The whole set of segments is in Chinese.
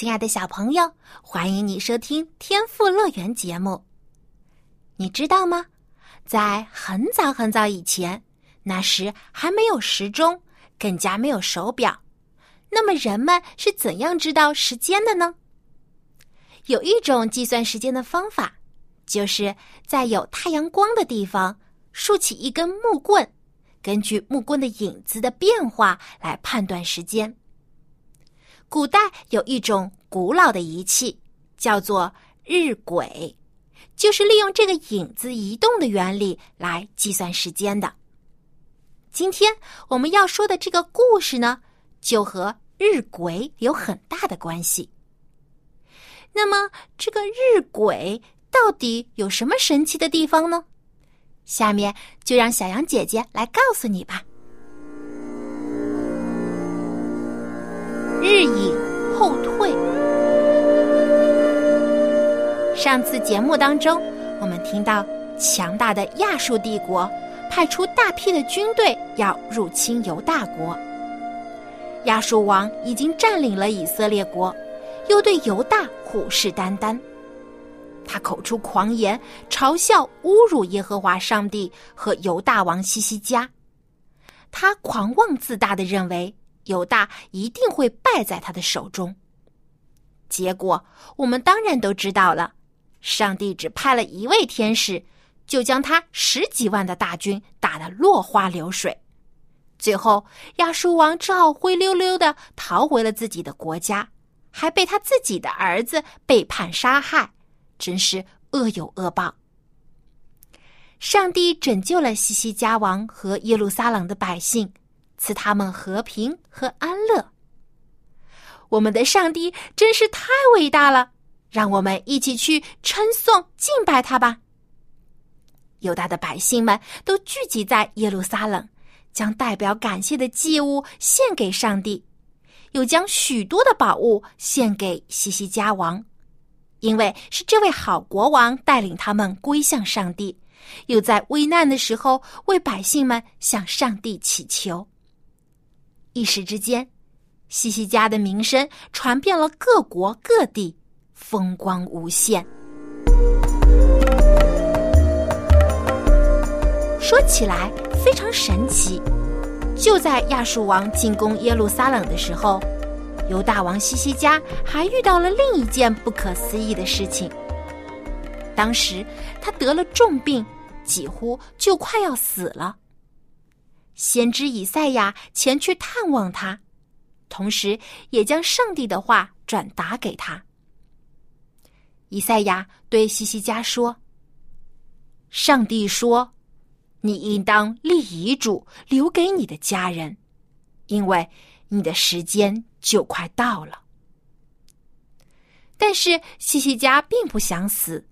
亲爱的小朋友，欢迎你收听《天赋乐园》节目。你知道吗？在很早很早以前，那时还没有时钟，更加没有手表。那么人们是怎样知道时间的呢？有一种计算时间的方法，就是在有太阳光的地方竖起一根木棍，根据木棍的影子的变化来判断时间。古代有一种古老的仪器，叫做日晷，就是利用这个影子移动的原理来计算时间的。今天我们要说的这个故事呢，就和日晷有很大的关系。那么，这个日晷到底有什么神奇的地方呢？下面就让小羊姐姐来告诉你吧。日影后退。上次节目当中，我们听到强大的亚述帝国派出大批的军队要入侵犹大国。亚述王已经占领了以色列国，又对犹大虎视眈眈。他口出狂言，嘲笑、侮辱耶和华上帝和犹大王西西家。他狂妄自大的认为。犹大一定会败在他的手中。结果我们当然都知道了，上帝只派了一位天使，就将他十几万的大军打得落花流水。最后亚述王只好灰溜溜的逃回了自己的国家，还被他自己的儿子背叛杀害，真是恶有恶报。上帝拯救了西西家王和耶路撒冷的百姓。赐他们和平和安乐。我们的上帝真是太伟大了，让我们一起去称颂敬拜他吧。犹大的百姓们都聚集在耶路撒冷，将代表感谢的祭物献给上帝，又将许多的宝物献给西西家王，因为是这位好国王带领他们归向上帝，又在危难的时候为百姓们向上帝祈求。一时之间，西西家的名声传遍了各国各地，风光无限。说起来非常神奇，就在亚述王进攻耶路撒冷的时候，犹大王西西家还遇到了另一件不可思议的事情。当时他得了重病，几乎就快要死了。先知以赛亚前去探望他，同时也将上帝的话转达给他。以赛亚对西西家说：“上帝说，你应当立遗嘱留给你的家人，因为你的时间就快到了。”但是西西家并不想死，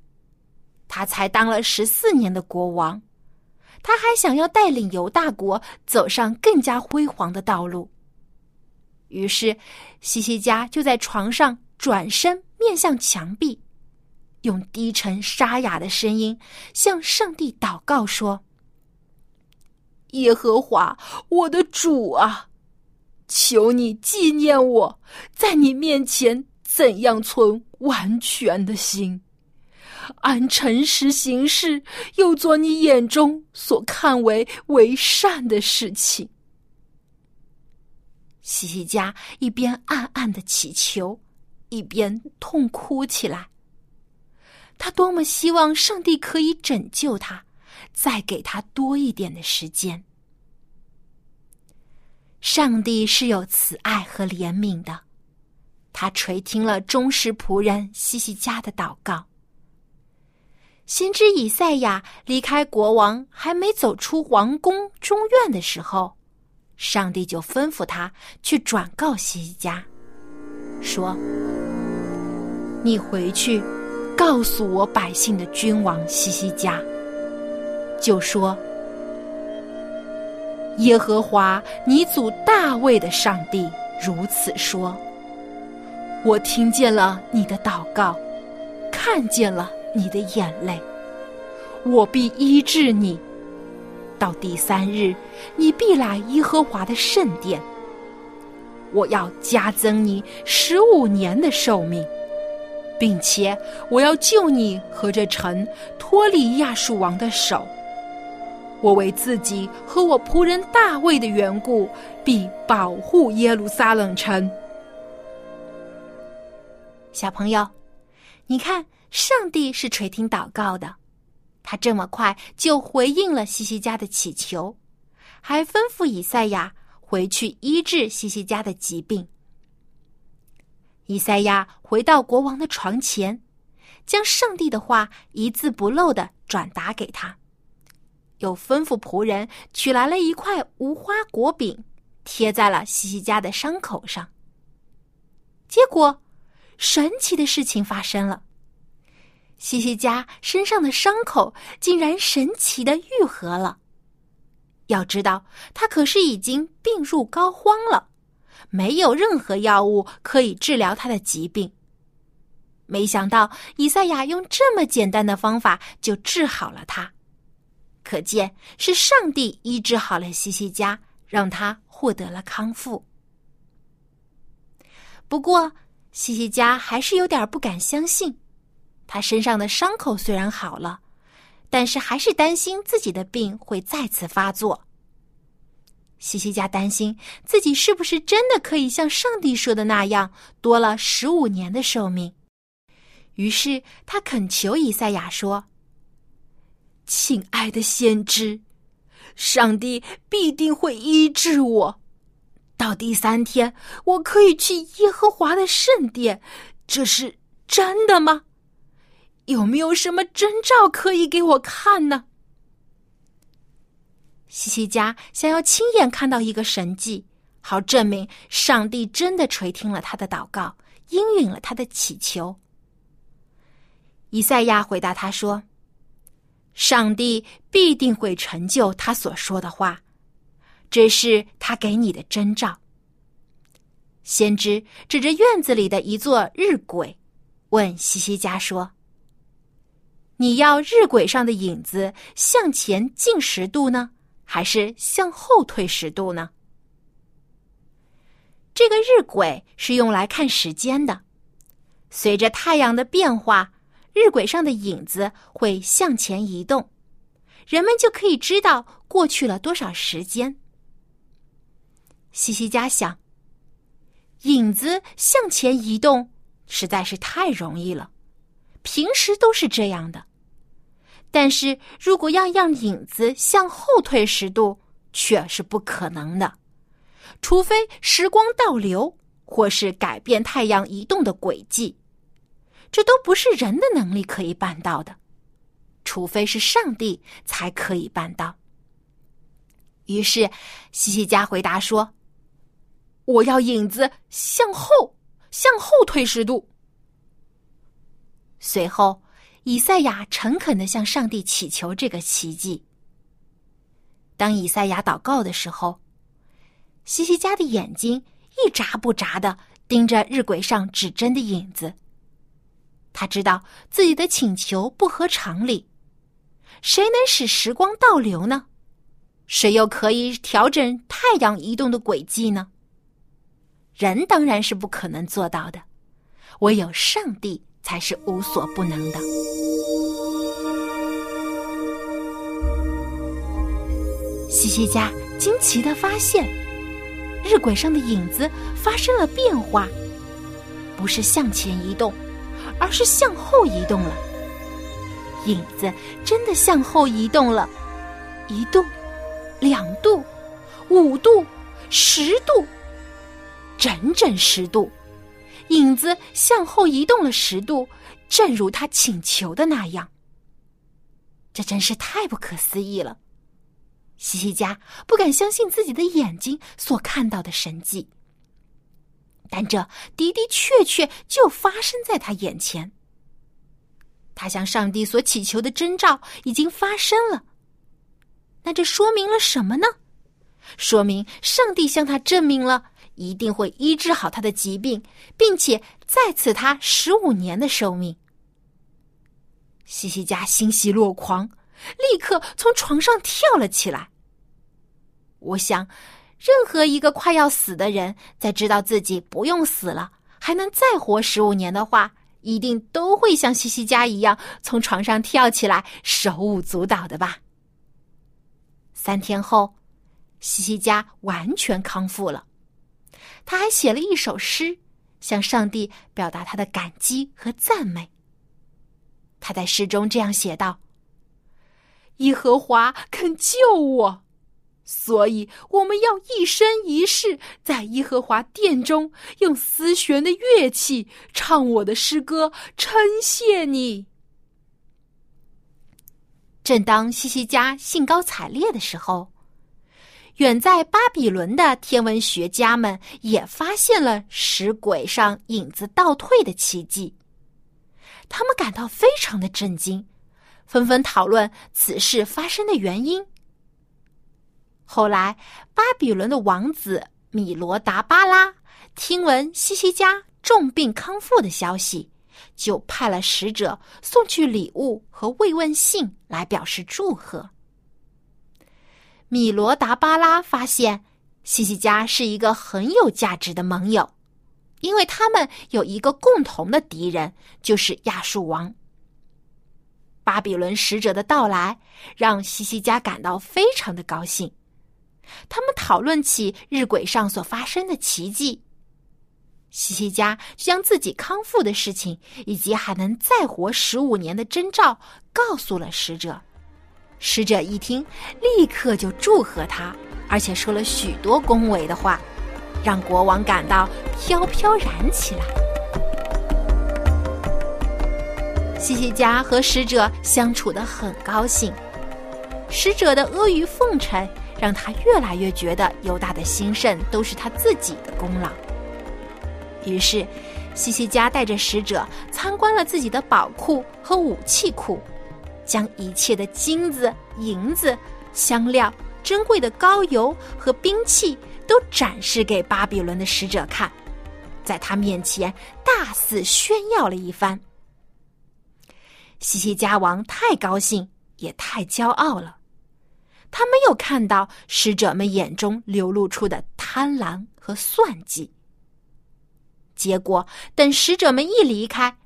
他才当了十四年的国王。他还想要带领犹大国走上更加辉煌的道路。于是，西西家就在床上转身面向墙壁，用低沉沙哑的声音向上帝祷告说：“耶和华，我的主啊，求你纪念我在你面前怎样存完全的心。”按诚实行事，又做你眼中所看为为善的事情。西西家一边暗暗的祈求，一边痛哭起来。他多么希望上帝可以拯救他，再给他多一点的时间。上帝是有慈爱和怜悯的，他垂听了忠实仆人西西家的祷告。先知以赛亚离开国王，还没走出王宫中院的时候，上帝就吩咐他去转告西西家，说：“你回去，告诉我百姓的君王西西家，就说：耶和华你祖大卫的上帝如此说：我听见了你的祷告，看见了你的眼泪，我必医治你。”到第三日，你必来耶和华的圣殿。我要加增你十五年的寿命，并且我要救你和这城脱离亚述王的手。我为自己和我仆人大卫的缘故，必保护耶路撒冷城。小朋友，你看，上帝是垂听祷告的。他这么快就回应了西西家的祈求，还吩咐以赛亚回去医治西西家的疾病。以赛亚回到国王的床前，将上帝的话一字不漏的转达给他，又吩咐仆人取来了一块无花果饼，贴在了西西家的伤口上。结果，神奇的事情发生了。西西家身上的伤口竟然神奇的愈合了。要知道，他可是已经病入膏肓了，没有任何药物可以治疗他的疾病。没想到以赛亚用这么简单的方法就治好了他，可见是上帝医治好了西西家，让他获得了康复。不过，西西家还是有点不敢相信。他身上的伤口虽然好了，但是还是担心自己的病会再次发作。西西家担心自己是不是真的可以像上帝说的那样多了十五年的寿命，于是他恳求以赛亚说：“亲爱的先知，上帝必定会医治我，到第三天我可以去耶和华的圣殿，这是真的吗？”有没有什么征兆可以给我看呢？西西家想要亲眼看到一个神迹，好证明上帝真的垂听了他的祷告，应允了他的祈求。以赛亚回答他说：“上帝必定会成就他所说的话，这是他给你的征兆。”先知指着院子里的一座日晷，问西西家说。你要日晷上的影子向前进十度呢，还是向后退十度呢？这个日晷是用来看时间的，随着太阳的变化，日晷上的影子会向前移动，人们就可以知道过去了多少时间。西西家想，影子向前移动实在是太容易了，平时都是这样的。但是如果要让影子向后退十度，却是不可能的，除非时光倒流，或是改变太阳移动的轨迹，这都不是人的能力可以办到的，除非是上帝才可以办到。于是，西西家回答说：“我要影子向后，向后退十度。”随后。以赛亚诚恳的向上帝祈求这个奇迹。当以赛亚祷告的时候，西西家的眼睛一眨不眨的盯着日晷上指针的影子。他知道自己的请求不合常理，谁能使时光倒流呢？谁又可以调整太阳移动的轨迹呢？人当然是不可能做到的，唯有上帝。才是无所不能的。西西家惊奇的发现，日晷上的影子发生了变化，不是向前移动，而是向后移动了。影子真的向后移动了，一度、两度、五度、十度，整整十度。影子向后移动了十度，正如他请求的那样。这真是太不可思议了！西西家不敢相信自己的眼睛所看到的神迹，但这的的确确就发生在他眼前。他向上帝所祈求的征兆已经发生了。那这说明了什么呢？说明上帝向他证明了一定会医治好他的疾病，并且再赐他十五年的寿命。西西家欣喜若狂。立刻从床上跳了起来。我想，任何一个快要死的人，在知道自己不用死了，还能再活十五年的话，一定都会像西西家一样从床上跳起来，手舞足蹈的吧。三天后，西西家完全康复了，他还写了一首诗，向上帝表达他的感激和赞美。他在诗中这样写道。耶和华肯救我，所以我们要一生一世在耶和华殿中用丝弦的乐器唱我的诗歌，称谢你。正当西西家兴高采烈的时候，远在巴比伦的天文学家们也发现了石轨上影子倒退的奇迹，他们感到非常的震惊。纷纷讨论此事发生的原因。后来，巴比伦的王子米罗达巴拉听闻西西家重病康复的消息，就派了使者送去礼物和慰问信来表示祝贺。米罗达巴拉发现西西家是一个很有价值的盟友，因为他们有一个共同的敌人，就是亚述王。巴比伦使者的到来让西西家感到非常的高兴，他们讨论起日晷上所发生的奇迹。西西家将自己康复的事情以及还能再活十五年的征兆告诉了使者。使者一听，立刻就祝贺他，而且说了许多恭维的话，让国王感到飘飘然起来。西西家和使者相处的很高兴，使者的阿谀奉承让他越来越觉得犹大的兴盛都是他自己的功劳。于是，西西家带着使者参观了自己的宝库和武器库，将一切的金子、银子、香料、珍贵的膏油和兵器都展示给巴比伦的使者看，在他面前大肆炫耀了一番。西西家王太高兴，也太骄傲了。他没有看到使者们眼中流露出的贪婪和算计。结果，等使者们一离开，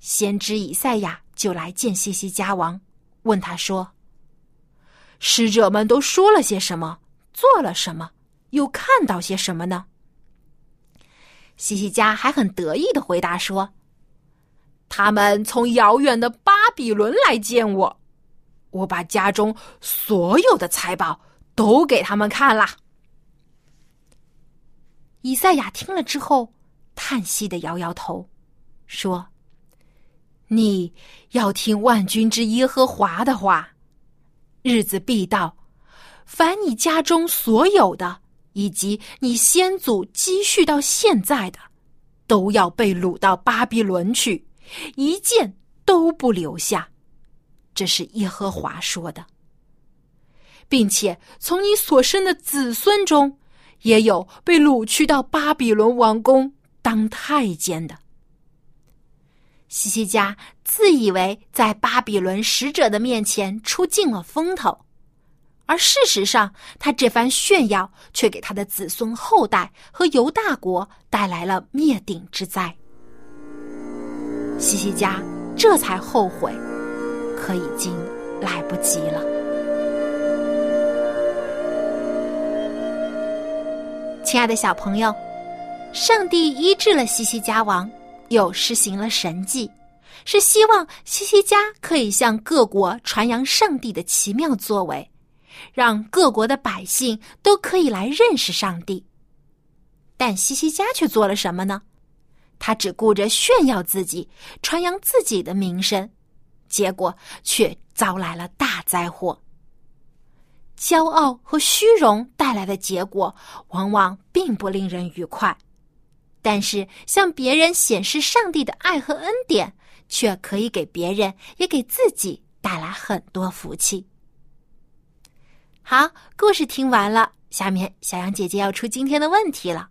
先知以赛亚就来见西西家王，问他说：“使者们都说了些什么？做了什么？又看到些什么呢？”西西家还很得意的回答说。他们从遥远的巴比伦来见我，我把家中所有的财宝都给他们看了。以赛亚听了之后，叹息的摇摇头，说：“你要听万军之耶和华的话，日子必到，凡你家中所有的，以及你先祖积蓄到现在的，都要被掳到巴比伦去。”一件都不留下，这是耶和华说的，并且从你所生的子孙中，也有被掳去到巴比伦王宫当太监的。西西家自以为在巴比伦使者的面前出尽了风头，而事实上，他这番炫耀却给他的子孙后代和犹大国带来了灭顶之灾。西西家这才后悔，可已经来不及了。亲爱的小朋友，上帝医治了西西家王，又施行了神迹，是希望西西家可以向各国传扬上帝的奇妙作为，让各国的百姓都可以来认识上帝。但西西家却做了什么呢？他只顾着炫耀自己，传扬自己的名声，结果却遭来了大灾祸。骄傲和虚荣带来的结果，往往并不令人愉快。但是，向别人显示上帝的爱和恩典，却可以给别人也给自己带来很多福气。好，故事听完了，下面小羊姐姐要出今天的问题了。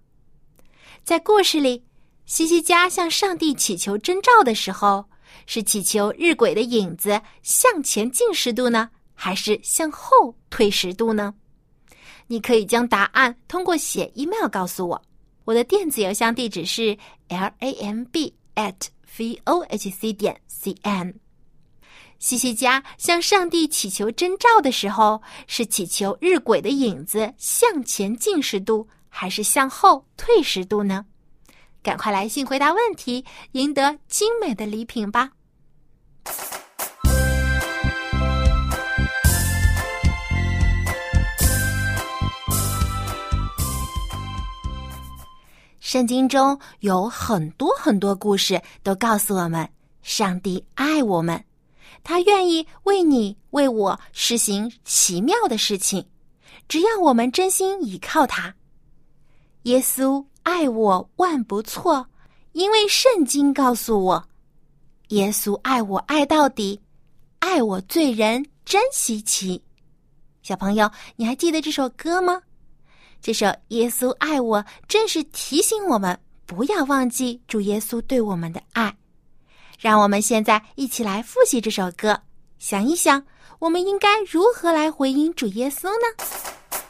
在故事里，西西家向上帝祈求征兆的时候，是祈求日晷的影子向前进十度呢？还是向后退十度呢？你可以将答案通过写 email 告诉我，我的电子邮箱地址是 l a m b at v o h c 点 c n。西西家向上帝祈求征兆的时候，是祈求日晷的影子向前进十度，还是向后退十度呢？赶快来信回答问题，赢得精美的礼品吧！圣经中有很多很多故事，都告诉我们，上帝爱我们，他愿意为你为我实行奇妙的事情，只要我们真心倚靠他。耶稣爱我万不错，因为圣经告诉我，耶稣爱我爱到底，爱我罪人真稀奇。小朋友，你还记得这首歌吗？这首《耶稣爱我》正是提醒我们不要忘记主耶稣对我们的爱。让我们现在一起来复习这首歌，想一想，我们应该如何来回应主耶稣呢？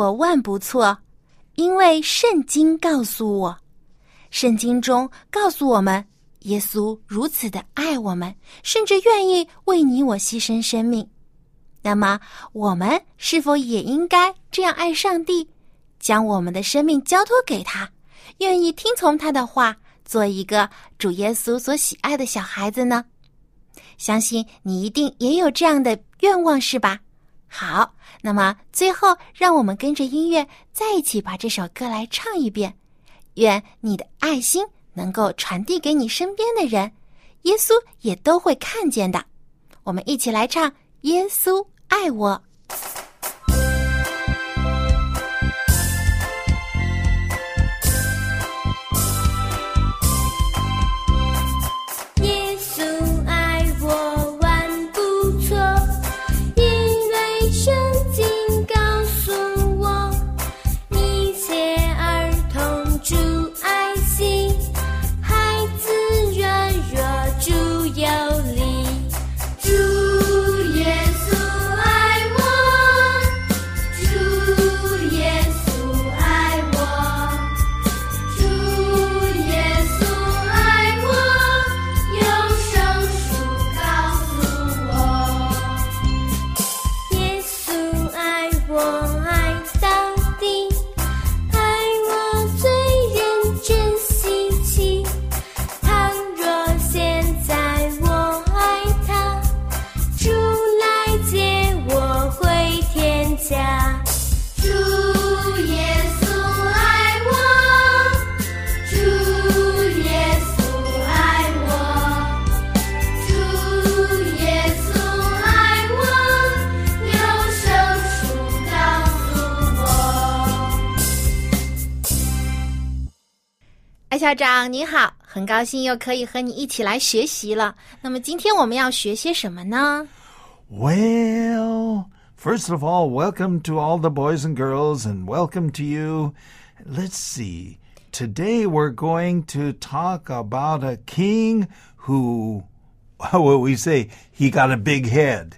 我万不错，因为圣经告诉我，圣经中告诉我们，耶稣如此的爱我们，甚至愿意为你我牺牲生命。那么，我们是否也应该这样爱上帝，将我们的生命交托给他，愿意听从他的话，做一个主耶稣所喜爱的小孩子呢？相信你一定也有这样的愿望，是吧？好，那么最后，让我们跟着音乐再一起把这首歌来唱一遍。愿你的爱心能够传递给你身边的人，耶稣也都会看见的。我们一起来唱《耶稣爱我》。长你好，很高兴又可以和你一起来学习了。那么今天我们要学些什么呢？ Well, first of all, welcome to all the boys and girls, and welcome to you. Let's see. Today we're going to talk about a king who, what we say, he got a big head.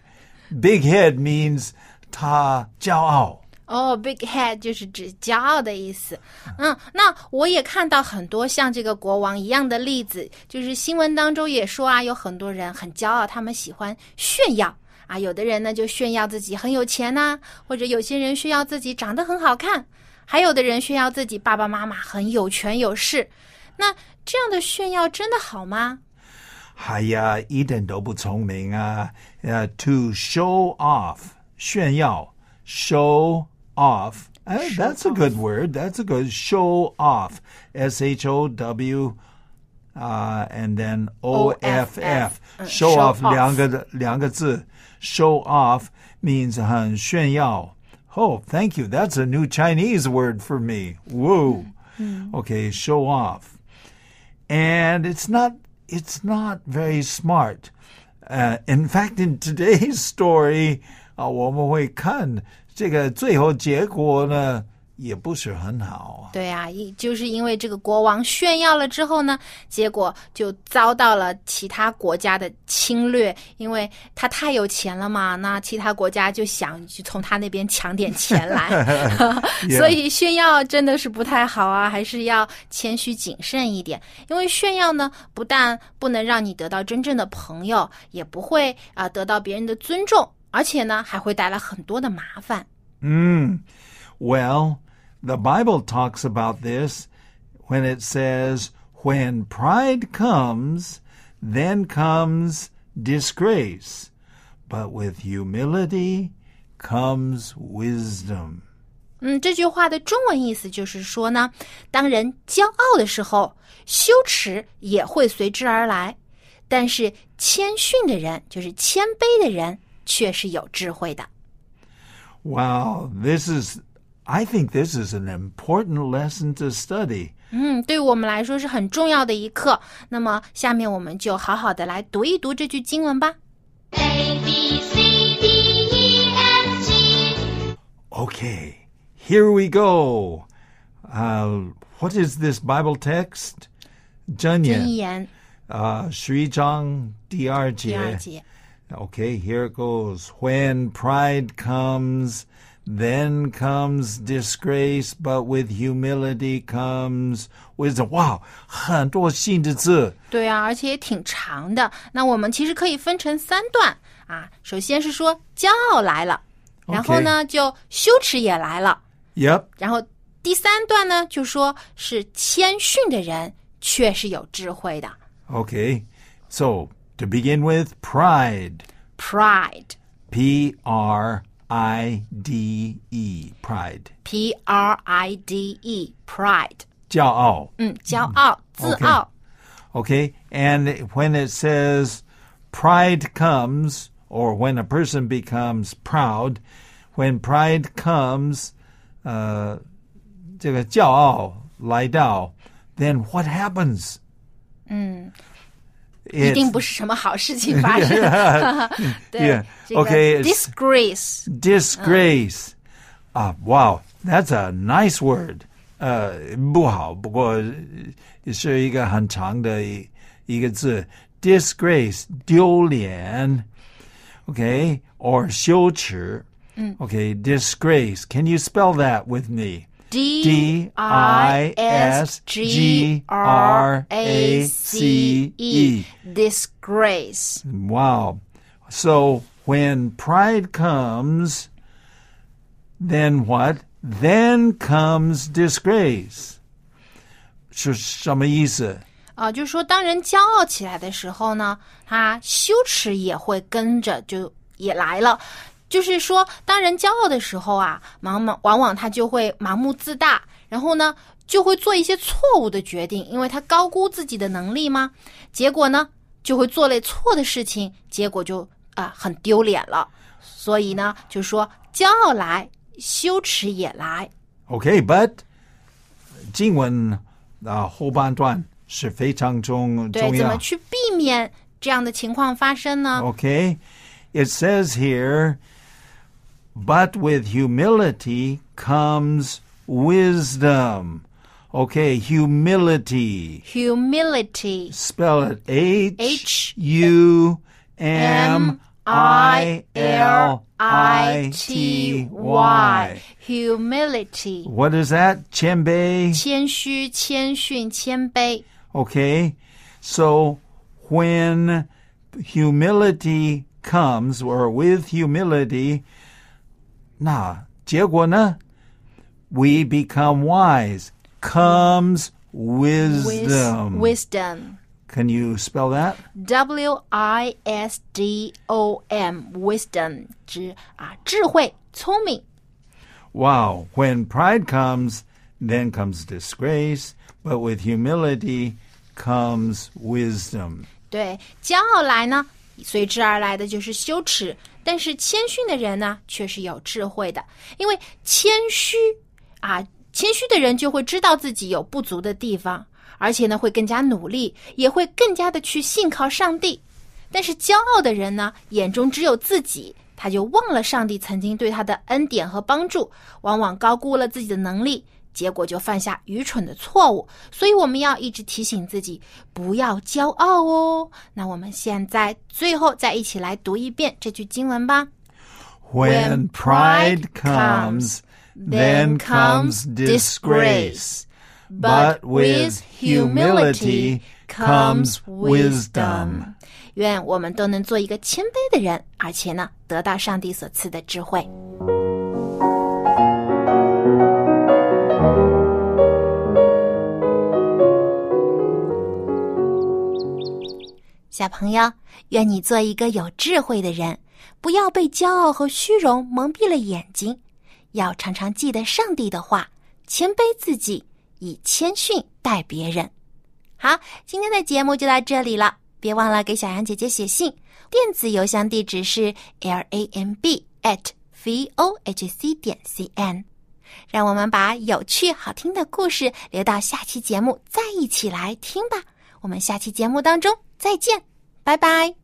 Big head means 他骄傲。 哦、b i g head 就是指骄傲的意思。嗯，那我也看到很多像这个国王一样的例子，就是新闻当中也说啊，有很多人很骄傲，他们喜欢炫耀啊。有的人呢就炫耀自己很有钱呐、或者有些人炫耀自己长得很好看，还有的人炫耀自己爸爸妈妈很有权有势。那这样的炫耀真的好吗？哎呀，一点都不聪明啊！呃、t o show off，炫耀，show off。哎 that's a good word. That's a good show off. S H O W, uh, and then O F F. Uh, Show show off off. 两个两个字。Show off means 很炫耀。Oh, thank you. That's a new Chinese word for me. Whoa. Okay, show off and it's not it's not very smart. Uh, in fact, in today's story, 啊、我们会看 这个最后结果呢，也不是很好啊。对啊，一就是因为这个国王炫耀了之后呢，结果就遭到了其他国家的侵略，因为他太有钱了嘛，那其他国家就想去从他那边抢点钱来，所以炫耀真的是不太好啊，还是要谦虚谨慎一点，因为炫耀呢，不但不能让你得到真正的朋友，也不会啊、得到别人的尊重，而且呢，还会带来很多的麻烦。Mm. Well, the Bible talks about this when it says, "When pride comes, then comes disgrace, but with humility comes wisdom." 嗯，这句话的中文意思就是说呢，当人骄傲的时候，羞耻也会随之而来；但是谦逊的人，就是谦卑的人，却是有智慧的。 Wow, this is, I think this is an important lesson to study. 嗯，对我们来说是很重要的一课。那么，下面我们就好好的来读一读这句经文吧。 A B C D E F G Okay, here we go. Uh, what is this Bible text? 箴言箴言 uh, 十一章第二节。第二节。 Okay, here it goes. When pride comes, then comes disgrace, but with humility comes wisdom. 哇，很多新的字。对啊，而且也挺长的。那我们其实可以分成三段啊。首先是说骄傲来了，然后呢就羞耻也来了。 Yep. 然后第三段呢，就说是谦逊的人却是有智慧的 Okay. So, to begin with, pride. ，pride。 P R I D E. Pride. P R I D E pride，骄傲。嗯，骄傲、自 OK 傲。 Okay. And when it says pride comes, or when a person becomes proud, when pride comes, uh, 这个骄傲来到, then what happens? 一定 It's 不是什么好事情发生。对 Yeah. 这个 Okay, it's- disgrace， disgrace. Ah, wow, that's a nice word. 呃，不好，不过呃是一个很长的一一个字。disgrace 丢脸，okay, or 羞耻。Okay, disgrace. Can you spell that with me? D I S G R A C E disgrace。 Wow. So when pride comes, then what? Then comes disgrace. 是什么意思？啊，就是说，当人骄傲起来的时候呢，他羞耻也会跟着就也来了。 就是说，当人骄傲的时候啊，往往往往他就会盲目自大，然后呢，就会做一些错误的决定，因为他高估自己的能力吗。结果呢，就会做了错的事情，结果就啊、很丢脸了。所以呢，就说骄傲来，羞耻也来。Okay, but 经文啊后半段是非常重对，重要。怎么去避免这样的情况发生呢？Okay, it says here, but with humility comes wisdom. Okay, humility. Humility, Spell it H H U M I L I T Y. humility， What is that? 谦卑。谦虚、谦逊、谦卑。 Okay, so when humility comes, or with humility, 那结果呢? We become wise. Comes wisdom. Wisdom, Can you spell that? W I S D O M, wisdom 指啊智慧、聪明。 Wow. When pride comes, then comes disgrace. But with humility comes wisdom. 对，骄傲来呢，随之而来的就是羞耻。 但是谦逊的人呢，却是有智慧的，因为谦虚啊，谦虚的人就会知道自己有不足的地方，而且呢，会更加努力，也会更加的去信靠上帝。但是骄傲的人呢，眼中只有自己，他就忘了上帝曾经对他的恩典和帮助，往往高估了自己的能力，结果就犯下愚蠢的错误。所以我们要一直提醒自己，不要骄傲哦。那我们现在最后再一起来读一遍这句经文吧。When pride comes, then comes disgrace. But with humility comes wisdom. 愿我们都能做一个谦卑的人，而且呢，得到上帝所赐的智慧。小朋友，愿你做一个有智慧的人，不要被骄傲和虚荣蒙蔽了眼睛，要常常记得上帝的话，谦卑自己，以谦逊待别人。好，今天的节目就到这里了，别忘了给小羊姐姐写信，电子邮箱地址是 l a m b at v o h c 点 c n。让我们把有趣好听的故事留到下期节目再一起来听吧。我们下期节目当中再见，拜拜。